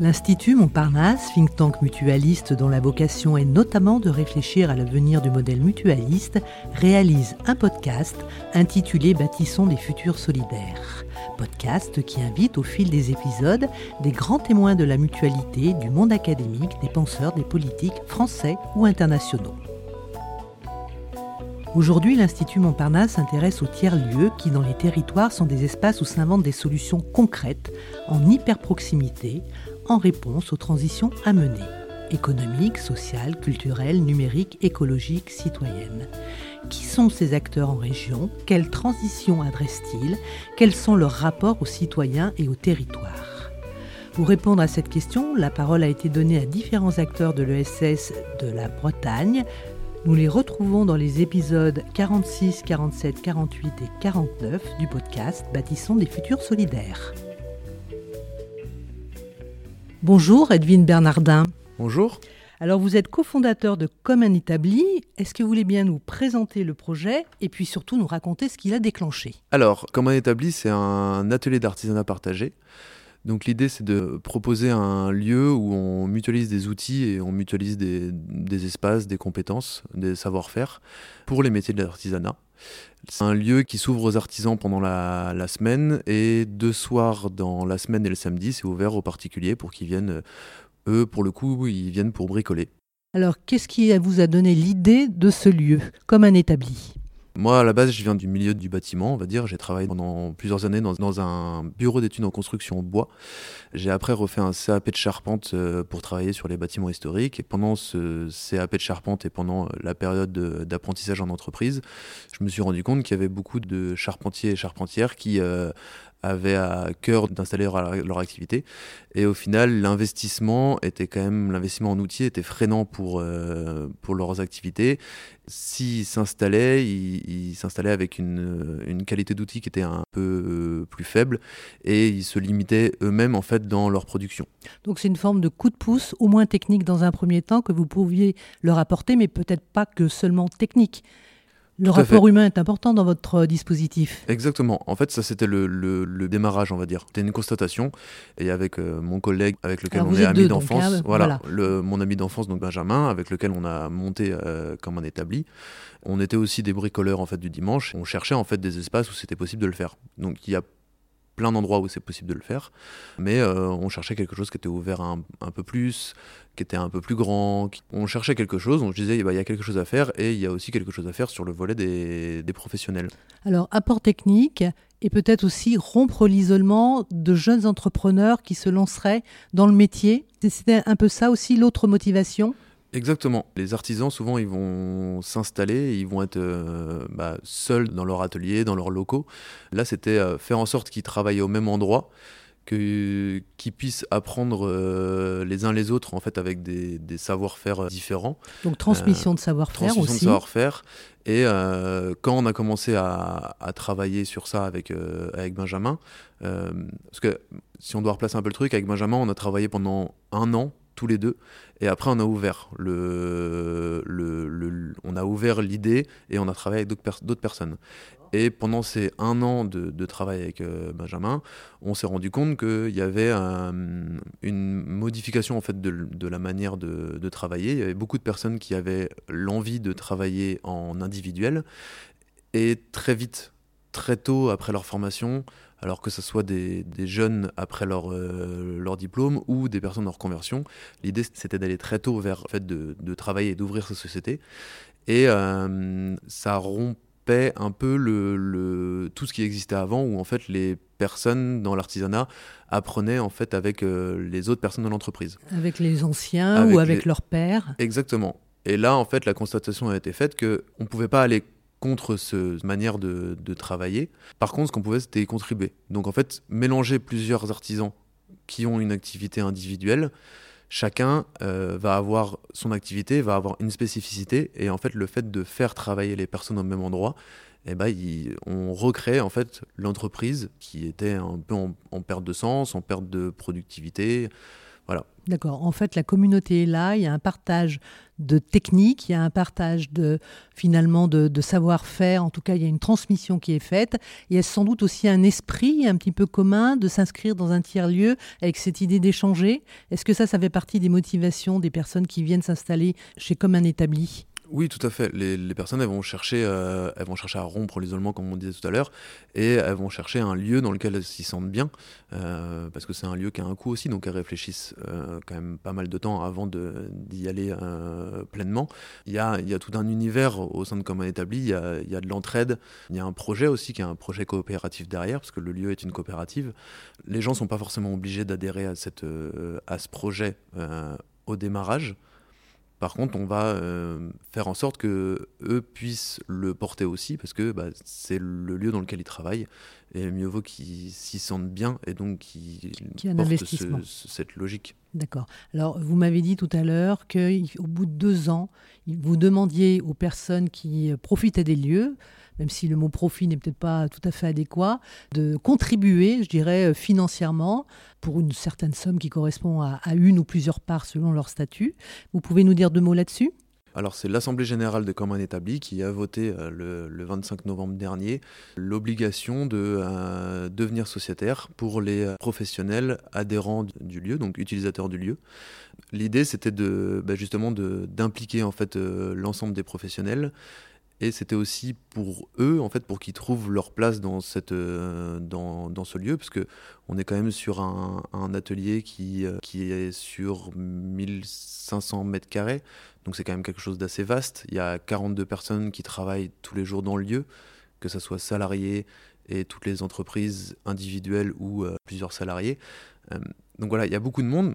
L'Institut Montparnasse, think tank mutualiste dont la vocation est notamment de réfléchir à l'avenir du modèle mutualiste, réalise un podcast intitulé Bâtissons des futurs solidaires. Podcast qui invite au fil des épisodes des grands témoins de la mutualité, du monde académique, des penseurs, des politiques français ou internationaux. Aujourd'hui, l'Institut Montparnasse s'intéresse aux tiers-lieux qui, dans les territoires, sont des espaces où s'inventent des solutions concrètes, en hyper-proximité, en réponse aux transitions à mener économiques, sociales, culturelles, numériques, écologiques, citoyennes. Qui sont ces acteurs en région? Quelles transitions adressent-ils? Quels sont leurs rapports aux citoyens et aux territoires? Pour répondre à cette question, la parole a été donnée à différents acteurs de l'ESS de la Bretagne. Nous les retrouvons dans les épisodes 46, 47, 48 et 49 du podcast Bâtissons des futurs solidaires. Bonjour Edwin Bernardin. Bonjour. Alors vous êtes cofondateur de Comme un établi. Est-ce que vous voulez bien nous présenter le projet et puis surtout nous raconter ce qu'il a déclenché? Alors, Comme un établi, c'est un atelier d'artisanat partagé. Donc l'idée c'est de proposer un lieu où on mutualise des outils et on mutualise des, espaces, des compétences, des savoir-faire pour les métiers de l'artisanat. C'est un lieu qui s'ouvre aux artisans pendant la, la, semaine et deux soirs dans la semaine et le samedi, c'est ouvert aux particuliers pour qu'ils viennent, eux, pour le coup, ils viennent pour bricoler. Alors, qu'est-ce qui vous a donné l'idée de ce lieu, comme un établi? Moi, à la base, je viens du milieu du bâtiment, on va dire. J'ai travaillé pendant plusieurs années dans, un bureau d'études en construction bois. J'ai après refait un CAP de charpente euh, pour travailler sur les bâtiments historiques. Et pendant ce CAP de charpente et pendant la période d'apprentissage en entreprise, je me suis rendu compte qu'il y avait beaucoup de charpentiers et charpentières qui euh, avaient à cœur d'installer leur, activité. Et au final, l'investissement était quand même, l'investissement en outils était freinant pour, euh, pour leurs activités. S'ils s'installaient, ils s'installaient avec une, une qualité d'outils qui était un peu euh, plus faible et ils se limitaient eux-mêmes en fait dans leur production. Donc c'est une forme de coup de pouce, au moins technique dans un premier temps, que vous pouviez leur apporter, mais peut-être pas que seulement technique. Le rapport humain est important dans votre dispositif. Exactement. En fait, ça c'était le, démarrage, on va dire. C'était une constatation. Et avec euh, mon collègue, avec lequel on est amis d'enfance, hein, voilà, Le, mon ami d'enfance, donc Benjamin, avec lequel on a monté euh, comme un établi. On était aussi des bricoleurs en fait du dimanche. On cherchait en fait des espaces où c'était possible de le faire. Donc il y a plein d'endroits où c'est possible de le faire, mais euh, on cherchait quelque chose qui était ouvert un, peu plus, qui était un peu plus grand. On cherchait quelque chose, on se disait bah, il y a quelque chose à faire et il y a aussi quelque chose à faire sur le volet des, des professionnels. Alors, apport technique et peut-être aussi rompre l'isolement de jeunes entrepreneurs qui se lanceraient dans le métier. C'était un peu ça aussi l'autre motivation? Exactement. Les artisans, souvent, ils vont s'installer, ils vont être euh, bah, seuls dans leur atelier, dans leurs locaux. Là, c'était euh, faire en sorte qu'ils travaillent au même endroit, qu'ils puissent apprendre euh, les uns les autres, en fait, avec des, savoir-faire différents. Donc, transmission de savoir-faire aussi. Transmission de savoir-faire. Et quand on a commencé à, à travailler sur ça avec, avec Benjamin, parce que si on doit replacer un peu le truc, avec Benjamin, on a travaillé pendant un an tous les deux. Et après, on a ouvert le, le, on a ouvert l'idée et on a travaillé avec d'autres personnes. Et pendant ces un an de, travail avec euh, Benjamin, on s'est rendu compte qu'il y avait une modification en fait de, la manière de, de, travailler. Il y avait beaucoup de personnes qui avaient l'envie de travailler en individuel. Et très vite, très tôt après leur formation, alors que ce soit des, jeunes après leur, euh, leur diplôme ou des personnes en reconversion. L'idée, c'était d'aller très tôt vers le fait de, travailler et d'ouvrir sa société. Et euh, ça rompait un peu le, tout ce qui existait avant, où en fait les personnes dans l'artisanat apprenaient en fait avec euh, les autres personnes de l'entreprise. Avec les anciens ou avec leurs pères. Exactement. Et là, en fait, la constatation a été faite qu'on ne pouvait pas aller contre cette manière de, travailler. Par contre, ce qu'on pouvait, c'était contribuer. Donc en fait, mélanger plusieurs artisans qui ont une activité individuelle, chacun euh, va avoir son activité, va avoir une spécificité, et en fait, le fait de faire travailler les personnes au même endroit, eh ben, on recrée en fait l'entreprise qui était un peu en, perte de sens, en perte de productivité. D'accord. En fait, la communauté est là, il y a un partage de techniques, il y a un partage de finalement de, savoir-faire, en tout cas il y a une transmission qui est faite, il y a sans doute aussi un esprit un petit peu commun de s'inscrire dans un tiers-lieu avec cette idée d'échanger. Est-ce que ça, ça fait partie des motivations des personnes qui viennent s'installer chez comme un établi? Oui, tout à fait. Les, personnes, elles vont, chercher, euh, elles vont chercher à rompre l'isolement, comme on disait tout à l'heure, et elles vont chercher un lieu dans lequel elles s'y sentent bien, euh, parce que c'est un lieu qui a un coût aussi, donc elles réfléchissent euh, quand même pas mal de temps avant d'y aller pleinement. Il y, a, tout un univers au sein de Commun Établi, il y a, de l'entraide, il y a un projet aussi qui est un projet coopératif derrière, parce que le lieu est une coopérative. Les gens ne sont pas forcément obligés d'adhérer à ce projet au démarrage. Par contre, on va euh, faire en sorte que eux puissent le porter aussi, parce que bah, c'est le lieu dans lequel ils travaillent, et mieux vaut qu'ils s'y sentent bien, et donc qu'ils portent cette logique. D'accord. Alors, vous m'avez dit tout à l'heure qu'au bout de deux ans, vous demandiez aux personnes qui profitaient des lieux même si le mot profit n'est peut-être pas tout à fait adéquat, de contribuer, je dirais, euh, financièrement pour une certaine somme qui correspond à, une ou plusieurs parts selon leur statut. Vous pouvez nous dire deux mots là-dessus? Alors c'est l'Assemblée générale des communs établis qui a voté euh, le, 25 novembre dernier l'obligation de euh, devenir sociétaire pour les professionnels adhérents du lieu, donc utilisateurs du lieu. L'idée c'était de bah, justement d'impliquer en fait l'ensemble des professionnels et c'était aussi pour eux, en fait, pour qu'ils trouvent leur place dans, cette, euh, dans, dans, ce lieu, parce que on est quand même sur un, atelier qui, euh, qui est sur 1500 mètres carrés, donc c'est quand même quelque chose d'assez vaste. Il y a 42 personnes qui travaillent tous les jours dans le lieu, que ce soit salariés et toutes les entreprises individuelles ou euh, plusieurs salariés. donc voilà, il y a beaucoup de monde.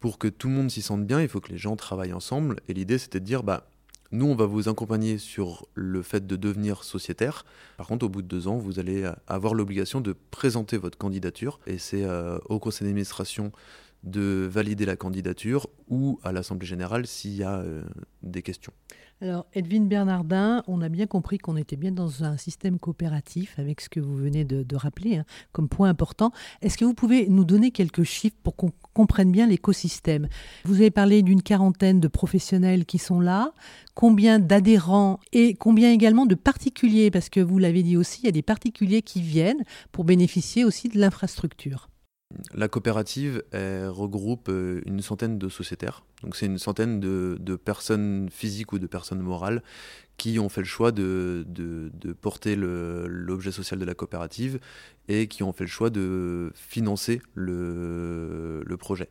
Pour que tout le monde s'y sente bien, il faut que les gens travaillent ensemble. Et l'idée, c'était de dire, bah, nous, on va vous accompagner sur le fait de devenir sociétaire. Par contre, au bout de deux ans, vous allez avoir l'obligation de présenter votre candidature. Et c'est euh, au conseil d'administration de valider la candidature ou à l'Assemblée générale s'il y a euh, des questions. Alors, Edwin Bernardin, on a bien compris qu'on était bien dans un système coopératif avec ce que vous venez de, rappeler hein, comme point important. Est-ce que vous pouvez nous donner quelques chiffres pour qu'on comprenne bien l'écosystème? Vous avez parlé d'une quarantaine de professionnels qui sont là. Combien d'adhérents et combien également de particuliers? Parce que vous l'avez dit aussi, il y a des particuliers qui viennent pour bénéficier aussi de l'infrastructure. La coopérative regroupe euh, une centaine de sociétaires. Donc c'est une centaine de, personnes physiques ou de personnes morales qui ont fait le choix de, porter l'objet social de la coopérative et qui ont fait le choix de financer le, projet.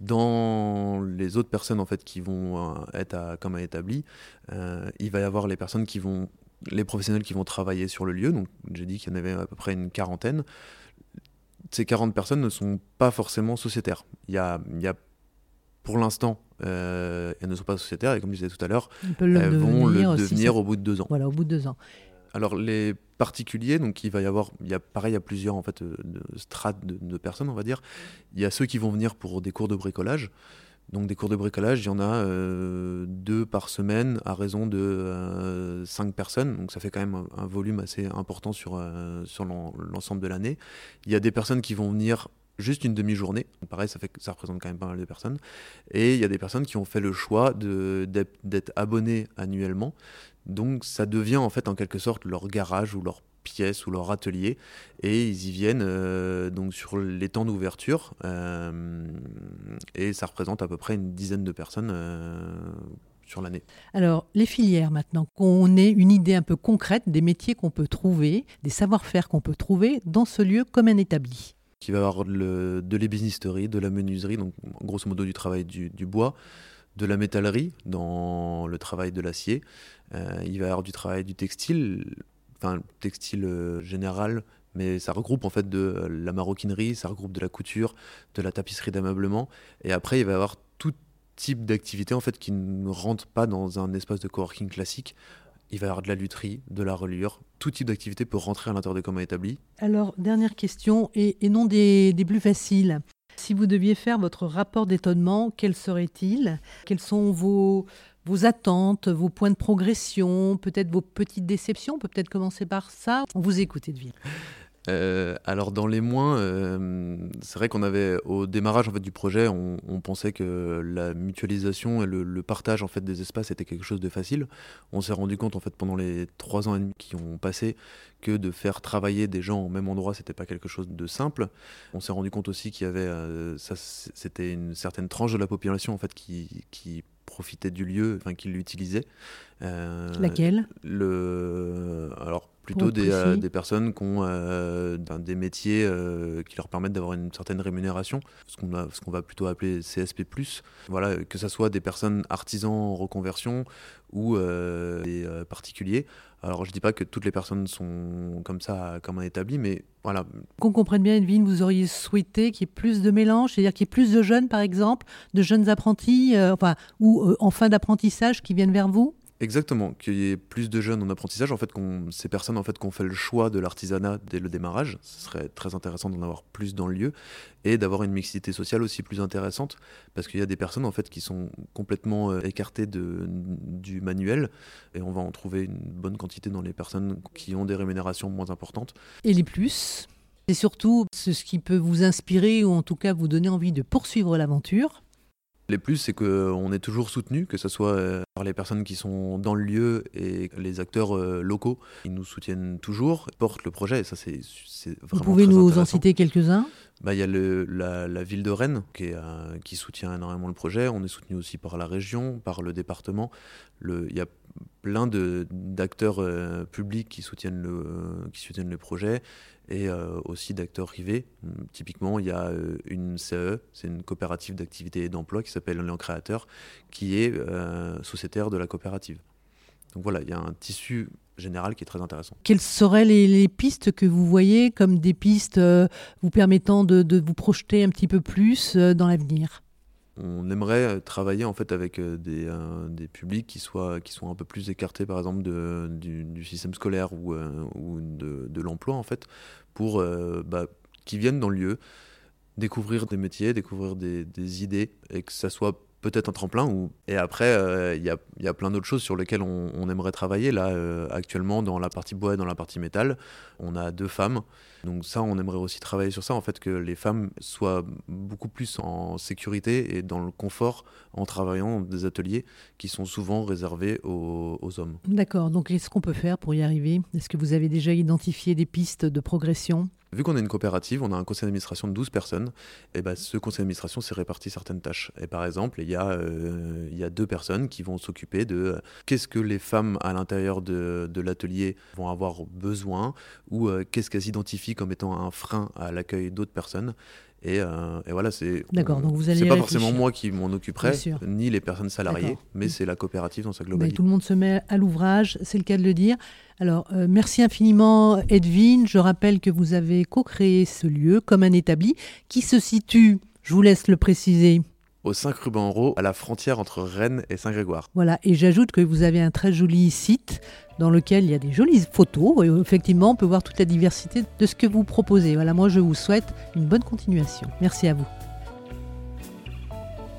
Dans les autres personnes en fait qui vont euh, être à, comme à établi, euh, il va y avoir les les professionnels qui vont travailler sur le lieu. Donc j'ai dit qu'il y en avait à peu près une quarantaine ces 40 personnes ne sont pas forcément sociétaires. Il y a, il y a pour l'instant, euh, elles ne sont pas sociétaires et comme je disais tout à l'heure, elles vont le devenir au bout de deux ans. Voilà, au bout de deux ans. Alors les particuliers, donc il va y avoir, il y a pareil, il y a plusieurs en fait de strates de, de, personnes, on va dire. Il y a ceux qui vont venir pour des cours de bricolage. Donc des cours de bricolage, il y en a euh, deux par semaine à raison de euh, cinq personnes. Donc ça fait quand même un, volume assez important sur, euh, sur l'ensemble de l'année. Il y a des personnes qui vont venir juste une demi-journée. Pareil, ça, fait, ça représente quand même pas mal de personnes. Et il y a des personnes qui ont fait le choix d'être abonnés annuellement. Donc ça devient en fait en quelque sorte leur garage ou leur pièces ou leur atelier et ils y viennent euh, donc sur les temps d'ouverture euh, et ça représente à peu près une dizaine de personnes euh, sur l'année. Alors les filières maintenant, qu'on ait une idée un peu concrète des métiers qu'on peut trouver, des savoir-faire qu'on peut trouver dans ce lieu comme un établi. Il va y avoir de l'ébénisterie, de la menuiserie, donc grosso modo du travail du, bois, de la métallerie dans le travail de l'acier. il va y avoir du travail du textile, enfin textile euh, général, mais ça regroupe en fait de euh, la maroquinerie, ça regroupe de la couture, de la tapisserie d'ameublement, et après il va y avoir tout type d'activité en fait qui ne rentre pas dans un espace de coworking classique. Il va y avoir de la lutherie, de la reliure, tout type d'activité peut rentrer à l'intérieur des communs établis. Alors, dernière question, et, non des, des plus faciles. Si vous deviez faire votre rapport d'étonnement, quel serait-il? Quels sont vos, vos attentes, vos points de progression, peut-être vos petites déceptions. On peut peut-être commencer par ça. On vous écoute, Edwin. Euh, alors dans les moins, euh, c'est vrai qu'on avait au démarrage en fait du projet, on, pensait que la mutualisation et le, partage en fait des espaces était quelque chose de facile. On s'est rendu compte en fait pendant les trois ans et demi qui ont passé que de faire travailler des gens au même endroit, c'était pas quelque chose de simple. On s'est rendu compte aussi qu'il y avait, euh, c'était une certaine tranche de la population en fait qui profitait du lieu, enfin qui l'utilisait. Laquelle? Le, alors plutôt des, euh, des, personnes qui ont euh, des métiers euh, qui leur permettent d'avoir une certaine rémunération, ce qu'on va plutôt appeler CSP+. Voilà, que ce soit des personnes artisans en reconversion ou des particuliers. Alors je dis pas que toutes les personnes sont comme ça, comme un établi, mais voilà. Qu'on comprenne bien, Edwin, vous auriez souhaité qu'il y ait plus de mélange, c'est-à-dire qu'il y ait plus de jeunes, par exemple, de jeunes apprentis, enfin, ou en fin d'apprentissage qui viennent vers vous? Exactement, qu'il y ait plus de jeunes en apprentissage, en fait, ces personnes en fait qui ont fait le choix de l'artisanat dès le démarrage, ce serait très intéressant d'en avoir plus dans le lieu et d'avoir une mixité sociale aussi plus intéressante, parce qu'il y a des personnes en fait qui sont complètement euh, écartées du manuel et on va en trouver une bonne quantité dans les personnes qui ont des rémunérations moins importantes. Et les plus, c'est surtout ce qui peut vous inspirer ou en tout cas vous donner envie de poursuivre l'aventure. Les plus, c'est qu'on est toujours soutenu, que ce soit euh, par les personnes qui sont dans le lieu et les acteurs euh, locaux. Ils nous soutiennent toujours, portent le projet, et ça, c'est Vous pouvez nous en citer quelques-uns? Bah, il y a le, la, ville de Rennes qui, euh, qui, soutient énormément le projet. On est soutenu aussi par la région, par le département. Il y a plein d'acteurs publics qui soutiennent, le, qui soutiennent le projet et euh, aussi d'acteurs privés. Typiquement, il y a euh, une CE, c'est une coopérative d'activité et d'emploi qui s'appelle Lien Créateur, qui est euh, sociétaire de la coopérative. Donc voilà, il y a un tissu général qui est très intéressant. Quelles seraient les, pistes que vous voyez comme des pistes vous permettant de, vous projeter un petit peu plus dans l'avenir? On aimerait travailler en fait avec des, des, publics qui soient sont un peu plus écartés par exemple du, système scolaire ou, de, l'emploi en fait pour euh, bah, qui viennent dans le lieu découvrir des métiers, découvrir des, idées, et que ça soit peut-être un tremplin. Ou... Et après, euh, il y, a, y, a, plein d'autres choses sur lesquelles on, aimerait travailler. Là, euh, actuellement, dans la partie bois et dans la partie métal, on a deux femmes. Donc ça, on aimerait aussi travailler sur ça, en fait, que les femmes soient beaucoup plus en sécurité et dans le confort en travaillant dans des ateliers qui sont souvent réservés aux, aux hommes. D'accord. Donc, qu'est-ce qu'on peut faire pour y arriver? Est-ce que vous avez déjà identifié des pistes de progression? Vu qu'on est une coopérative, on a un conseil d'administration de 12 personnes, et ben ce conseil d'administration s'est réparti certaines tâches. Et par exemple, il y, a, euh, deux personnes qui vont s'occuper de euh, qu'est-ce que les femmes à l'intérieur de, de l'atelier vont avoir besoin, ou euh, qu'est-ce qu'elles identifient comme étant un frein à l'accueil d'autres personnes. Et, et, voilà, c'est. D'accord, donc vous allez. C'est pas forcément moi qui m'en occuperai, ni les personnes salariées, mais c'est la coopérative dans sa globalité. tout le monde se met à l'ouvrage, c'est le cas de le dire. Alors, euh, merci infiniment, Edwin. Je rappelle que vous avez co-créé ce lieu comme un établi qui se situe, je vous laisse le préciser, au 5 rue Banro, à la frontière entre Rennes et Saint-Grégoire. Voilà, et j'ajoute que vous avez un très joli site dans lequel il y a des jolies photos et effectivement on peut voir toute la diversité de ce que vous proposez. Voilà, moi je vous souhaite une bonne continuation. Merci à vous.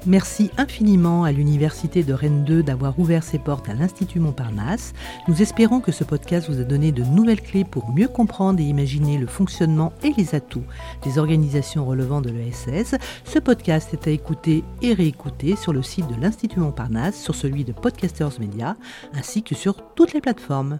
Merci infiniment à l'Université de Rennes 2 d'avoir ouvert ses portes à l'Institut Montparnasse. Nous espérons que ce podcast vous a donné de nouvelles clés pour mieux comprendre et imaginer le fonctionnement et les atouts des organisations relevant de l'ESS. Ce podcast est à écouter et réécouter sur le site de l'Institut Montparnasse, sur celui de Podcasters Media, ainsi que sur toutes les plateformes.